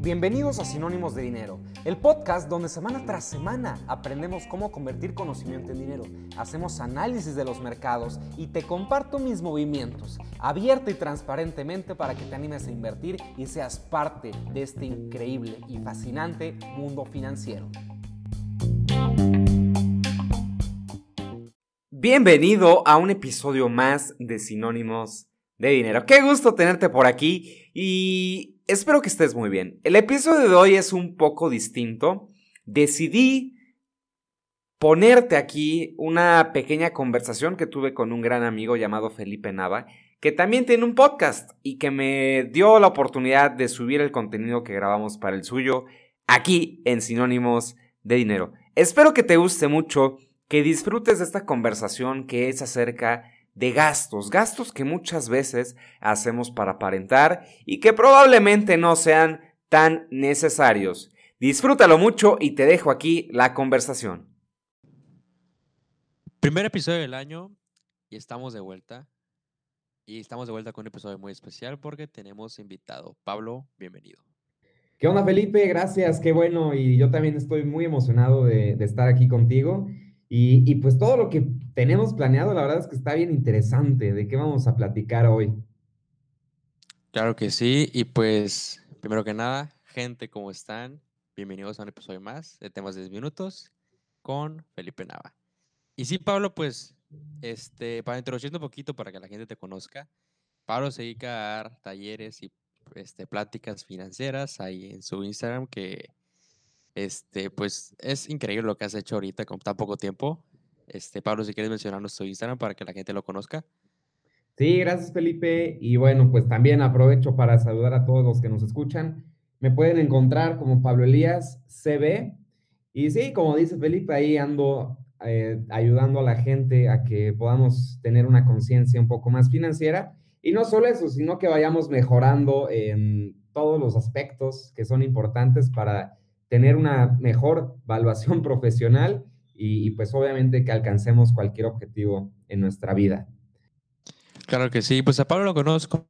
Bienvenidos a Sinónimos de Dinero, el podcast donde semana tras semana aprendemos cómo convertir conocimiento en dinero, hacemos análisis de los mercados y te comparto mis movimientos, abierto y transparentemente para que te animes a invertir y seas parte de este increíble y fascinante mundo financiero. Bienvenido a un episodio más de Sinónimos de Dinero. Qué gusto tenerte por aquí y Espero que estés muy bien. El episodio de hoy es un poco distinto. Decidí ponerte aquí una pequeña conversación que tuve con un gran amigo llamado Felipe Nava, que también tiene un podcast y que me dio la oportunidad de subir el contenido que grabamos para el suyo aquí en Sinónimos de Dinero. Espero que te guste mucho, que disfrutes de esta conversación que es acerca de gastos, gastos que muchas veces hacemos para aparentar y que probablemente no sean tan necesarios. Disfrútalo mucho y te dejo aquí la conversación. Primer episodio del año y estamos de vuelta. Y estamos de vuelta con un episodio muy especial porque tenemos invitado. Pablo, bienvenido. ¿Qué onda, Felipe? Gracias, qué bueno. Y yo también estoy muy emocionado de, de estar aquí contigo. Y, pues todo lo que tenemos planeado, la verdad es que está bien interesante. ¿De qué vamos a platicar hoy? Claro que sí. Y pues, primero que nada, gente, ¿cómo están? Bienvenidos a un episodio más de Temas de 10 Minutos con Felipe Nava. Y sí, Pablo, pues, este, para introducirte un poquito para que la gente te conozca, Pablo se dedica a dar talleres y este, pláticas financieras ahí en su Instagram que este, pues es increíble lo que has hecho ahorita con tan poco tiempo. Este, Pablo, si quieres mencionar nuestro Instagram para que la gente lo conozca. Sí, gracias Felipe. Y bueno, pues también aprovecho para saludar a todos los que nos escuchan. Me pueden encontrar como Pablo Elías CB. Y sí, como dice Felipe, ahí ando eh, ayudando a la gente a que podamos tener una conciencia un poco más financiera. Y no solo eso, sino que vayamos mejorando en todos los aspectos que son importantes para tener una mejor evaluación profesional y, pues obviamente que alcancemos cualquier objetivo en nuestra vida. Claro que sí, pues a Pablo lo conozco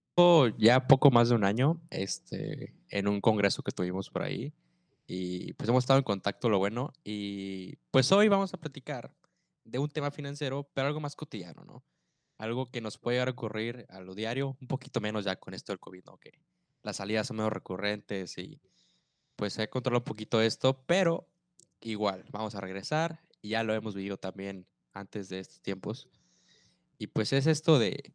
ya poco más de un año, este, en un congreso que tuvimos por ahí y pues hemos estado en contacto, lo bueno, y pues hoy vamos a platicar de un tema financiero, pero algo más cotidiano, ¿no? Algo que nos puede recurrir a lo diario, un poquito menos ya con esto del COVID, ¿no? Que las salidas son menos recurrentes y pues he controlado un poquito esto, pero igual, vamos a regresar. Ya lo hemos vivido también antes de estos tiempos. Y pues es esto de,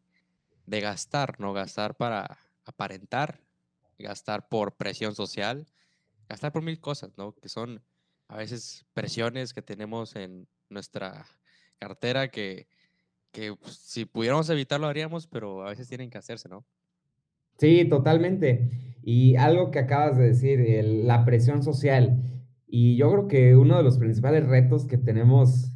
de gastar, ¿no? Gastar para aparentar, gastar por presión social, gastar por mil cosas, ¿no? Que son a veces presiones que tenemos en nuestra cartera que, que pues, si pudiéramos evitarlo haríamos, pero a veces tienen que hacerse, ¿no? Sí, totalmente. Y algo que acabas de decir, la presión social. Y yo creo que uno de los principales retos que tenemos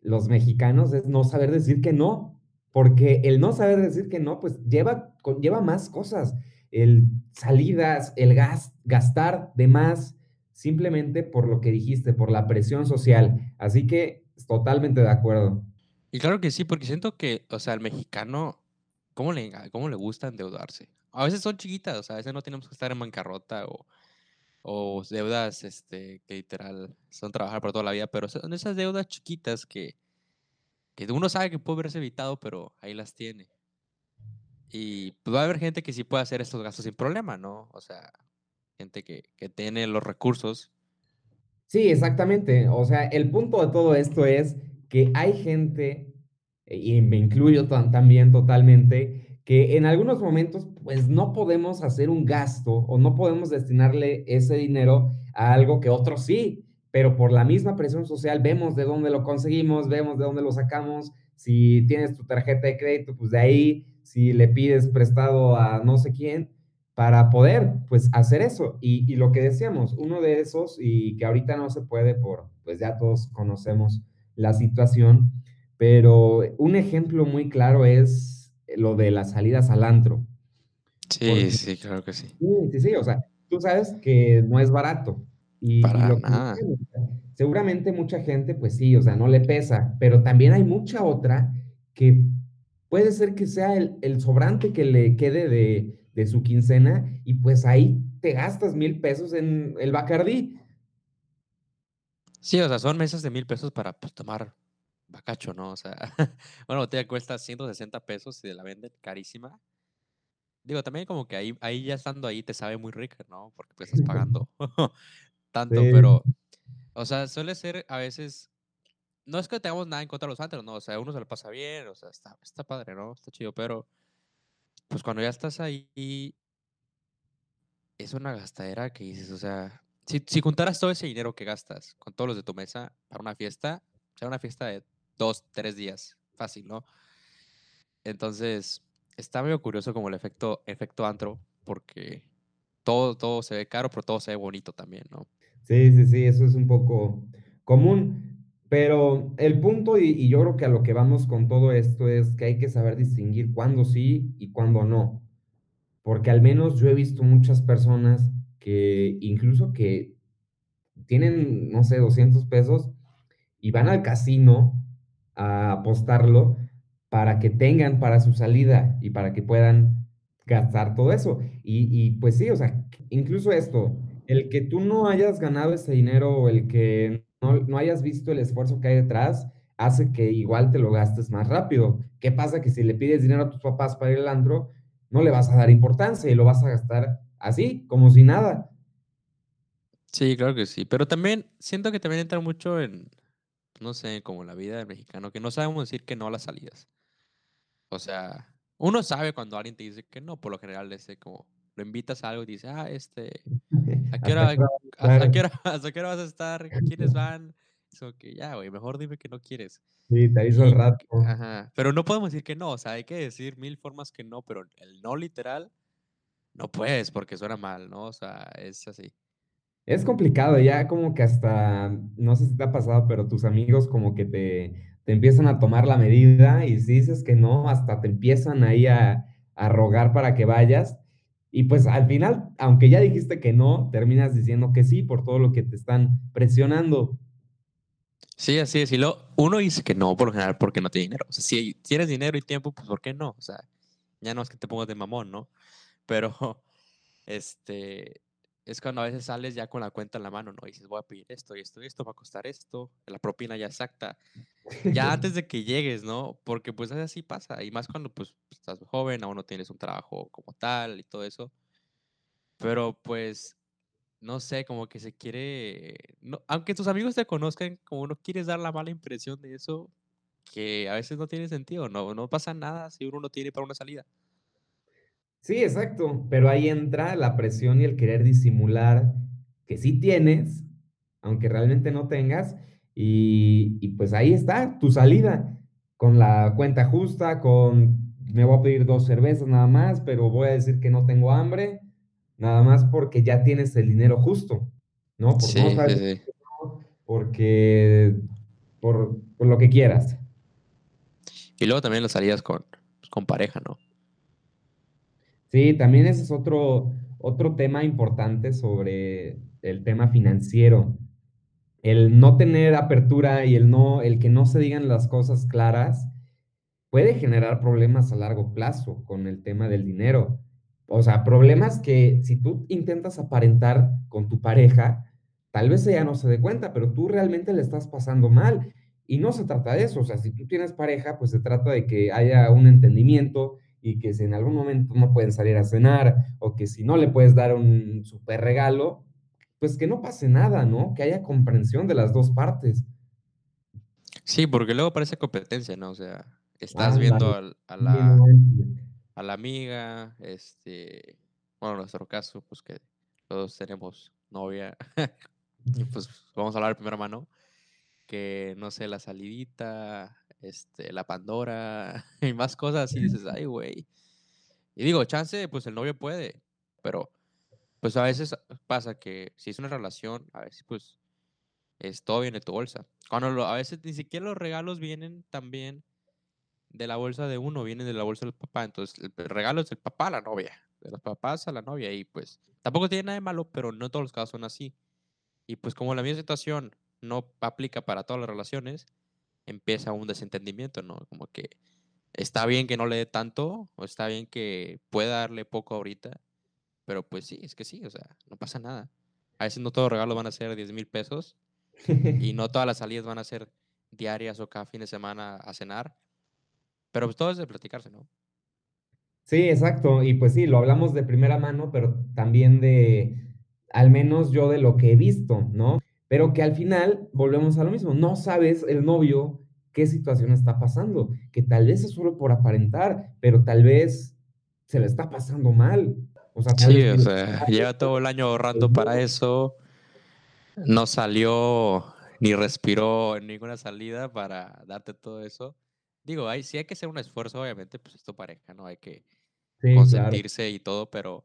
los mexicanos es no saber decir que no, porque el no saber decir que no, pues lleva, lleva más cosas, el salidas, el gas, gastar de más, simplemente por lo que dijiste, por la presión social. Así que totalmente de acuerdo. Y claro que sí, porque siento que, o sea, el mexicano, ¿cómo le, cómo le gusta endeudarse? A veces son chiquitas, o sea, a veces no tenemos que estar en bancarrota o, o deudas este, que literal son trabajar por toda la vida, pero son esas deudas chiquitas que, que uno sabe que puede haberse evitado, pero ahí las tiene. Y pues, va a haber gente que sí puede hacer estos gastos sin problema, ¿no? O sea, gente que, que tiene los recursos. Sí, exactamente. O sea, el punto de todo esto es que hay gente, y me incluyo también totalmente, que en algunos momentos pues no podemos hacer un gasto o no podemos destinarle ese dinero a algo que otros sí, pero por la misma presión social vemos de dónde lo conseguimos, vemos de dónde lo sacamos, si tienes tu tarjeta de crédito, pues de ahí, si le pides prestado a no sé quién, para poder pues hacer eso. Y, y lo que decíamos, uno de esos, y que ahorita no se puede por, pues ya todos conocemos la situación, pero un ejemplo muy claro es lo de las salidas al antro. Sí, sí, claro que sí. Sí, sí, sí, o sea, tú sabes que no es barato. Y, Para nada. seguramente mucha gente, pues sí, o sea, no le pesa, pero también hay mucha otra que puede ser que sea el, el sobrante que le quede de, de, su quincena y pues ahí te gastas mil pesos en el Bacardí. Sí, o sea, son mesas de mil pesos para pues, tomar bacacho, ¿no? O sea, bueno, botella cuesta 160 pesos y la venden carísima. Digo, también como que ahí, ahí ya estando ahí te sabe muy rica, ¿no? Porque pues estás pagando tanto, sí. pero, o sea, suele ser a veces, no es que tengamos nada en contra de los antros, ¿no? O sea, uno se lo pasa bien, o sea, está, está padre, ¿no? Está chido, pero, pues cuando ya estás ahí, es una gastadera que dices, o sea, si, si juntaras todo ese dinero que gastas con todos los de tu mesa para una fiesta, será una fiesta de dos, tres días, fácil, ¿no? Entonces, está medio curioso como el efecto, efecto antro, porque todo, todo se ve caro, pero todo se ve bonito también, ¿no? Sí, sí, sí, eso es un poco común, pero el punto, y, yo creo que a lo que vamos con todo esto es que hay que saber distinguir cuándo sí y cuándo no, porque al menos yo he visto muchas personas que incluso que tienen, no sé, 200 pesos y van al casino a apostarlo para que tengan para su salida y para que puedan gastar todo eso. Y, y, pues sí, o sea, incluso esto, el que tú no hayas ganado ese dinero el que no, no, hayas visto el esfuerzo que hay detrás, hace que igual te lo gastes más rápido. ¿Qué pasa? Que si le pides dinero a tus papás para ir al antro, no le vas a dar importancia y lo vas a gastar así, como si nada. Sí, claro que sí, pero también siento que también entra mucho en, no sé, como la vida del mexicano, que no sabemos decir que no a las salidas. O sea, uno sabe cuando alguien te dice que no, por lo general, ese como lo invitas a algo y dice, ah, este, ¿a qué hora, hasta, qué hora, hasta qué hora vas a estar? ¿Quiénes van? Eso que ya, güey, mejor dime que no quieres. Sí, te hizo el rato. Ajá, pero no podemos decir que no, o sea, hay que decir mil formas que no, pero el no literal, no puedes porque suena mal, ¿no? O sea, es así. Es complicado, ya como que hasta, no sé si te ha pasado, pero tus amigos como que te, te empiezan a tomar la medida y si dices que no, hasta te empiezan ahí a, a, rogar para que vayas. Y pues al final, aunque ya dijiste que no, terminas diciendo que sí por todo lo que te están presionando. Sí, así es. Y lo, uno dice que no por lo general porque no tiene dinero. O sea, si tienes dinero y tiempo, pues ¿por qué no? O sea, ya no es que te pongas de mamón, ¿no? Pero, este, es cuando a veces sales ya con la cuenta en la mano, ¿no? Y dices, voy a pedir esto y esto y esto, va a costar esto, la propina ya exacta, ya antes de que llegues, ¿no? Porque pues así pasa, y más cuando pues estás joven, aún no tienes un trabajo como tal y todo eso. Pero pues, no sé, como que se quiere, no, aunque tus amigos te conozcan, como no quieres dar la mala impresión de eso, que a veces no tiene sentido, no, no pasa nada si uno no tiene para una salida. Sí, exacto, pero ahí entra la presión y el querer disimular que sí tienes, aunque realmente no tengas, y, y, pues ahí está tu salida, con la cuenta justa, con me voy a pedir dos cervezas nada más, pero voy a decir que no tengo hambre, nada más porque ya tienes el dinero justo, ¿no? Por sí, no sabes, sí, sí. porque por, por, lo que quieras. Y luego también las salidas con, con pareja, ¿no? Sí, también ese es otro, otro tema importante sobre el tema financiero. El no tener apertura y el, no, el que no se digan las cosas claras puede generar problemas a largo plazo con el tema del dinero. O sea, problemas que si tú intentas aparentar con tu pareja, tal vez ella no se dé cuenta, pero tú realmente le estás pasando mal. Y no se trata de eso. O sea, si tú tienes pareja, pues se trata de que haya un entendimiento y que si en algún momento no pueden salir a cenar o que si no le puedes dar un super regalo, pues que no pase nada, ¿no? Que haya comprensión de las dos partes. Sí, porque luego parece competencia, ¿no? O sea, estás ah, viendo a, a, la, a la amiga, este, bueno, en nuestro caso, pues que todos tenemos novia, y pues vamos a hablar de primera mano, que no sé, la salidita, este, la Pandora y más cosas y dices, ay, güey. Y digo, chance, pues el novio puede, pero pues a veces pasa que si es una relación, a veces pues es todo viene de tu bolsa. Cuando lo, a veces ni siquiera los regalos vienen también de la bolsa de uno, vienen de la bolsa del papá. Entonces el regalo es del papá a la novia, de los papás a la novia y pues tampoco tiene nada de malo, pero no todos los casos son así. Y pues como la misma situación no aplica para todas las relaciones, empieza un desentendimiento, ¿no? Como que está bien que no le dé tanto, o está bien que pueda darle poco ahorita, pero pues sí, es que sí, o sea, no pasa nada. A veces no todos los regalos van a ser 10 mil pesos y no todas las salidas van a ser diarias o cada fin de semana a cenar, pero pues todo es de platicarse, ¿no? Sí, exacto. Y pues sí, lo hablamos de primera mano, pero también de, al menos yo de lo que he visto, ¿no? Pero que al final volvemos a lo mismo. No sabes el novio qué situación está pasando, que tal vez es solo por aparentar, pero tal vez se le está pasando mal. O sea, sí, o sea, lleva todo el año ahorrando para eso, no salió ni respiró en ninguna salida para darte todo eso. Digo, hay, sí hay que hacer un esfuerzo, obviamente, pues esto pareja, ¿no? Hay que consentirse y todo, pero,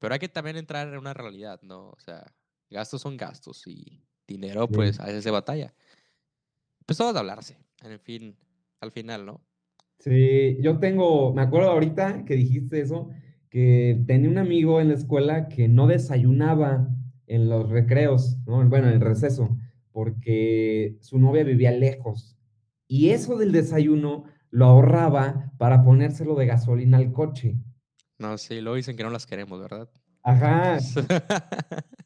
pero hay que también entrar en una realidad, ¿no? O sea, gastos son gastos y dinero, pues a veces se batalla. Pues todo de hablarse, en fin, al final, ¿no? Sí, yo tengo, me acuerdo ahorita que dijiste eso, que tenía un amigo en la escuela que no desayunaba en los recreos, ¿no? bueno, en el receso, porque su novia vivía lejos. Y eso del desayuno lo ahorraba para ponérselo de gasolina al coche. No, sí, luego dicen que no las queremos, ¿verdad? Ajá.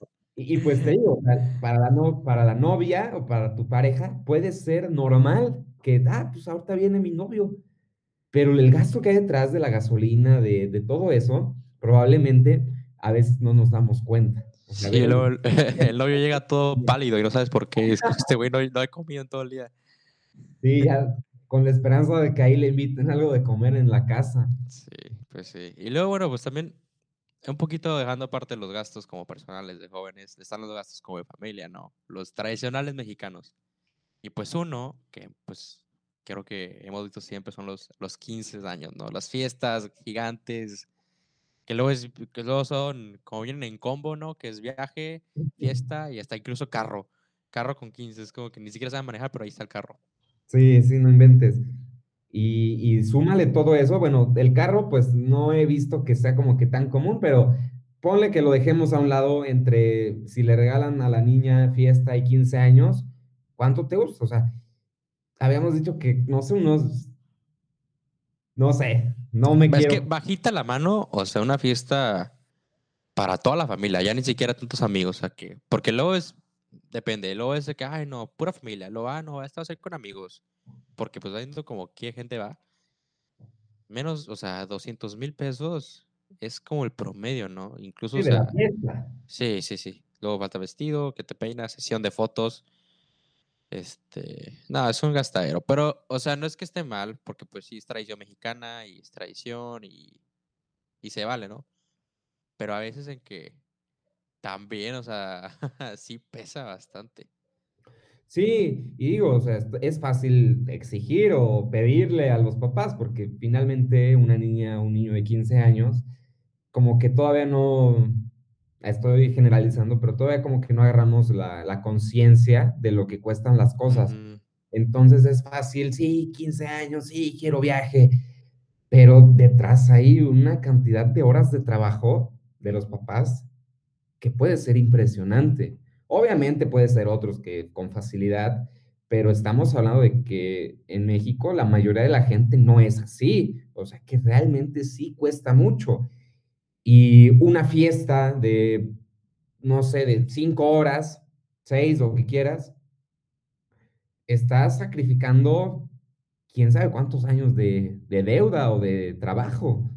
y, pues te digo, para la, no, para la novia o para tu pareja puede ser normal que, ah, pues ahorita viene mi novio. Pero el gasto que hay detrás de la gasolina, de, de todo eso, probablemente a veces no nos damos cuenta. sí, el, el, novio llega todo pálido y no sabes por qué. Es que este güey no, no ha comido en todo el día. Sí, ya con la esperanza de que ahí le inviten algo de comer en la casa. Sí, pues sí. Y luego, bueno, pues también un poquito dejando aparte los gastos como personales de jóvenes, están los gastos como de familia, ¿no? Los tradicionales mexicanos. Y pues uno, que pues creo que hemos visto siempre, son los, los 15 años, ¿no? Las fiestas gigantes, que luego, que luego son, como vienen en combo, ¿no? Que es viaje, fiesta y hasta incluso carro. Carro con 15, es como que ni siquiera saben manejar, pero ahí está el carro. Sí, sí, no inventes. Y, y súmale todo eso, bueno, el carro pues no he visto que sea como que tan común, pero ponle que lo dejemos a un lado entre si le regalan a la niña fiesta y 15 años, ¿cuánto te gusta? O sea, habíamos dicho que, no sé, unos, no sé, no me quiero... Es que bajita la mano, o sea, una fiesta para toda la familia, ya ni siquiera tantos amigos, o sea, que, porque luego es Depende, luego es de que, ay, no, pura familia, lo va, no, va a ser con amigos. Porque pues viendo como qué gente va. Menos, o sea, 200 mil pesos es como el promedio, ¿no? Incluso, sí, sí, sí, sí. Luego falta vestido, que te peinas, sesión de fotos. Este, no, es un gastadero. Pero, o sea, no es que esté mal, porque pues sí es tradición mexicana y es tradición y, y se vale, ¿no? Pero a veces en que también, o sea, sí pesa bastante. Sí, y digo, o sea, es fácil exigir o pedirle a los papás, porque finalmente una niña, un niño de 15 años, como que todavía no, estoy generalizando, pero todavía como que no agarramos la, conciencia de lo que cuestan las cosas. Entonces es fácil, sí, 15 años, sí, quiero viaje, pero detrás hay una cantidad de horas de trabajo de los papás que puede ser impresionante. Obviamente puede ser otros que con facilidad, pero estamos hablando de que en México la mayoría de la gente no es así, o sea que realmente sí cuesta mucho. Y una fiesta de, no sé, de cinco horas, seis o que quieras, estás sacrificando quién sabe cuántos años de, de deuda o de trabajo.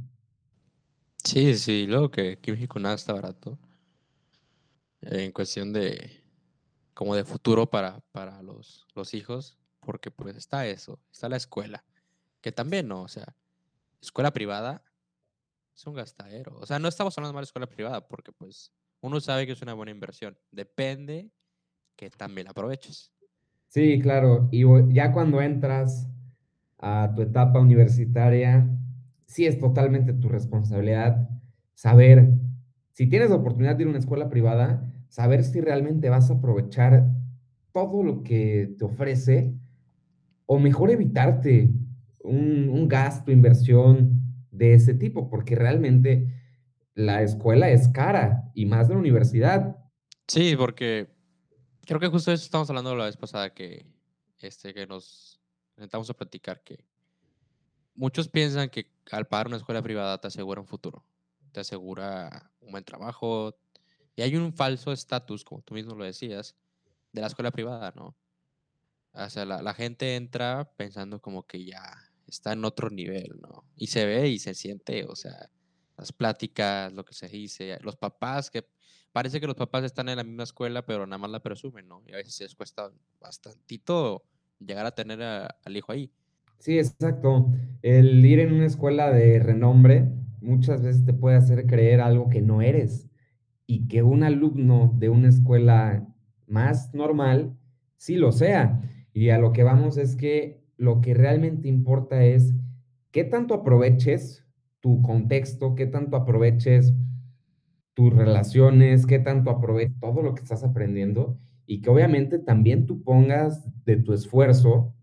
Sí, sí, luego que aquí México nada está barato en cuestión de como de futuro para, para los, los hijos, porque pues está eso, está la escuela, que también no, o sea, escuela privada es un gastadero. O sea, no estamos hablando mal de escuela privada, porque pues uno sabe que es una buena inversión. Depende que también aproveches. Sí, claro. Y ya cuando entras a tu etapa universitaria, sí es totalmente tu responsabilidad saber si tienes la oportunidad de ir a una escuela privada, saber si realmente vas a aprovechar todo lo que te ofrece o mejor evitarte un, gasto, inversión de ese tipo, porque realmente la escuela es cara y más de la universidad. Sí, porque creo que justo eso estamos hablando la vez pasada que, este, que nos intentamos a platicar que muchos piensan que al pagar una escuela privada te asegura un futuro, te asegura un buen trabajo, y hay un falso estatus, como tú mismo lo decías, de la escuela privada, ¿no? O sea, la, gente entra pensando como que ya está en otro nivel, ¿no? Y se ve y se siente, o sea, las pláticas, lo que se dice, los papás, que parece que los papás están en la misma escuela, pero nada más la presumen, ¿no? Y a veces les cuesta bastantito llegar a tener al hijo ahí. Sí, exacto. El ir en una escuela de renombre muchas veces te puede hacer creer algo que no eres y que un alumno de una escuela más normal sí lo sea. Y a lo que vamos es que lo que realmente importa es qué tanto aproveches tu contexto, qué tanto aproveches tus relaciones, qué tanto aproveches todo lo que estás aprendiendo y que obviamente también tú pongas de tu esfuerzo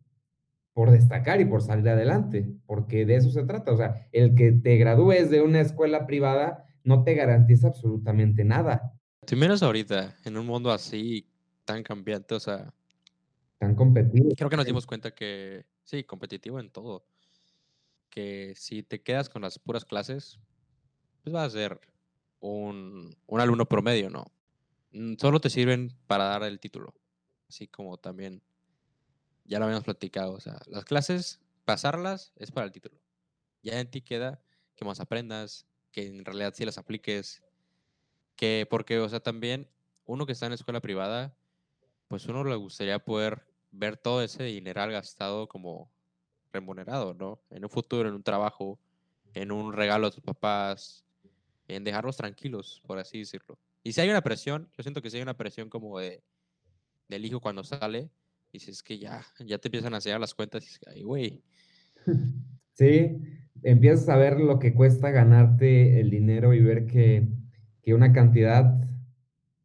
por destacar y por salir adelante, porque de eso se trata. O sea, el que te gradúes de una escuela privada no te garantiza absolutamente nada. Si menos ahorita, en un mundo así tan cambiante, o sea... Tan competitivo. Creo que nos dimos cuenta que, sí, competitivo en todo. Que si te quedas con las puras clases, pues vas a ser un, un alumno promedio, ¿no? Mm, solo te sirven para dar el título. Así como también ya lo habíamos platicado. O sea, las clases, pasarlas es para el título. Ya en ti queda que más aprendas, que en realidad sí las apliques. Que, porque, o sea, también uno que está en escuela privada, pues uno le gustaría poder ver todo ese dinero gastado como remunerado, ¿no? En un futuro, en un trabajo, en un regalo a tus papás, en dejarlos tranquilos, por así decirlo. Y si hay una presión, yo siento que si hay una presión como de del hijo cuando sale, dices que ya, ya te empiezan a hacer las cuentas y dices, ay, güey. Sí, empiezas a ver lo que cuesta ganarte el dinero y ver que, que una cantidad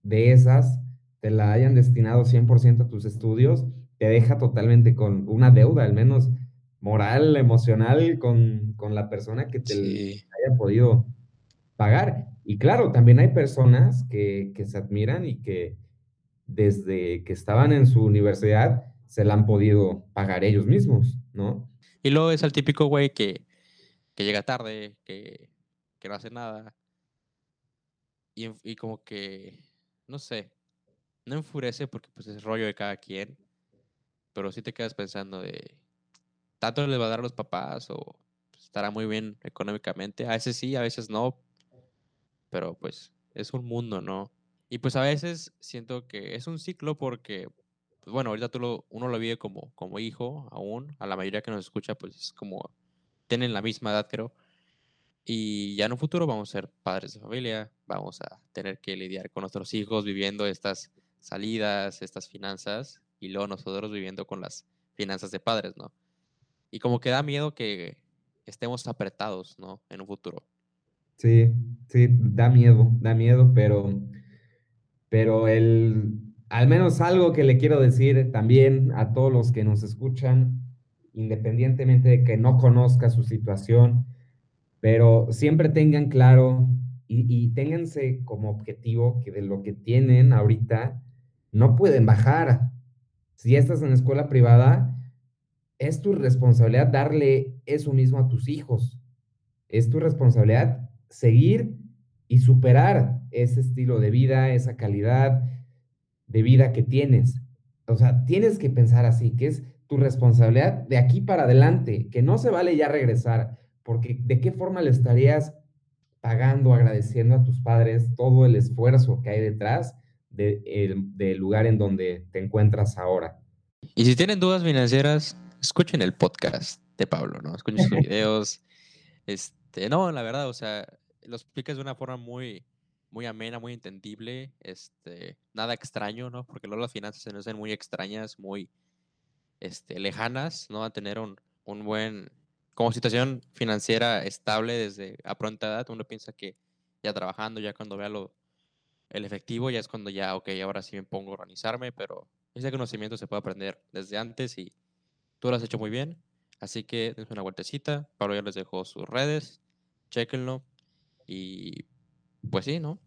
de esas te la hayan destinado 100% a tus estudios, te deja totalmente con una deuda, al menos moral, emocional, con, con la persona que te haya podido pagar. Y claro, también hay personas que, que se admiran y que, desde que estaban en su universidad se la han podido pagar ellos mismos, ¿no? Y luego es el típico güey que, que llega tarde, que, que, no hace nada. Y, como que, no sé, no enfurece porque pues es rollo de cada quien, pero sí te quedas pensando de, ¿tanto le va a dar a los papás o estará muy bien económicamente? A veces sí, a veces no, pero pues es un mundo, ¿no? Y pues a veces siento que es un ciclo porque, pues bueno, ahorita tú lo, uno lo vive como, como hijo aún, a la mayoría que nos escucha pues es como, tienen la misma edad creo, y ya en un futuro vamos a ser padres de familia, vamos a tener que lidiar con nuestros hijos viviendo estas salidas, estas finanzas, y luego nosotros viviendo con las finanzas de padres, ¿no? Y como que da miedo que estemos apretados, ¿no? En un futuro. Sí, sí, da miedo, da miedo, pero pero el, al menos algo que le quiero decir también a todos los que nos escuchan, independientemente de que no conozca su situación, pero siempre tengan claro y, y ténganse como objetivo que de lo que tienen ahorita no pueden bajar. Si estás en escuela privada, es tu responsabilidad darle eso mismo a tus hijos. Es tu responsabilidad seguir y superar ese estilo de vida, esa calidad de vida que tienes. O sea, tienes que pensar así, que es tu responsabilidad de aquí para adelante, que no se vale ya regresar, porque de qué forma le estarías pagando, agradeciendo a tus padres todo el esfuerzo que hay detrás del lugar en donde te encuentras ahora. Y si tienen dudas financieras, escuchen el podcast de Pablo, ¿no? Escuchen sus videos. Este, no, la verdad, o sea, lo explicas de una forma muy, muy amena, muy entendible, este, nada extraño, ¿no? Porque luego las finanzas se nos hacen muy extrañas, muy este, lejanas, ¿no? A tener un, un buen, como situación financiera estable desde a pronta edad, uno piensa que ya trabajando, ya cuando vea lo, el efectivo, ya es cuando ya, ok, ahora sí me pongo a organizarme, pero ese conocimiento se puede aprender desde antes y tú lo has hecho muy bien. Así que dense una vueltecita. Pablo ya les dejó sus redes. Chequenlo. Y pues sí, ¿no?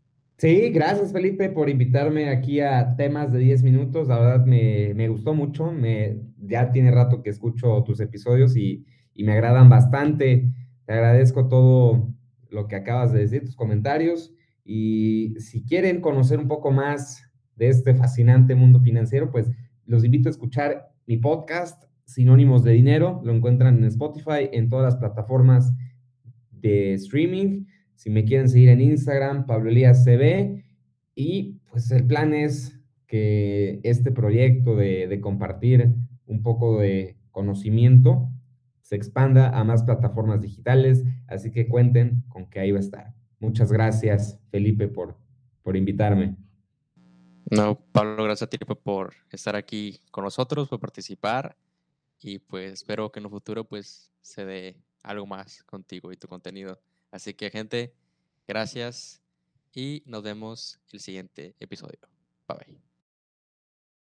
Sí, gracias Felipe por invitarme aquí a temas de 10 minutos. La verdad me, me gustó mucho. Me, ya tiene rato que escucho tus episodios y, y me agradan bastante. Te agradezco todo lo que acabas de decir, tus comentarios. Y si quieren conocer un poco más de este fascinante mundo financiero, pues los invito a escuchar mi podcast, Sinónimos de Dinero. Lo encuentran en Spotify, en todas las plataformas de streaming. Si me quieren seguir en Instagram, Pablo Elías CB. Y pues el plan es que este proyecto de, de compartir un poco de conocimiento se expanda a más plataformas digitales. Así que cuenten con que ahí va a estar. Muchas gracias, Felipe, por, por invitarme. No, Pablo, gracias a ti por estar aquí con nosotros, por participar y pues espero que en un futuro pues se dé algo más contigo y tu contenido. Así que gente, gracias y nos vemos el siguiente episodio. Bye bye.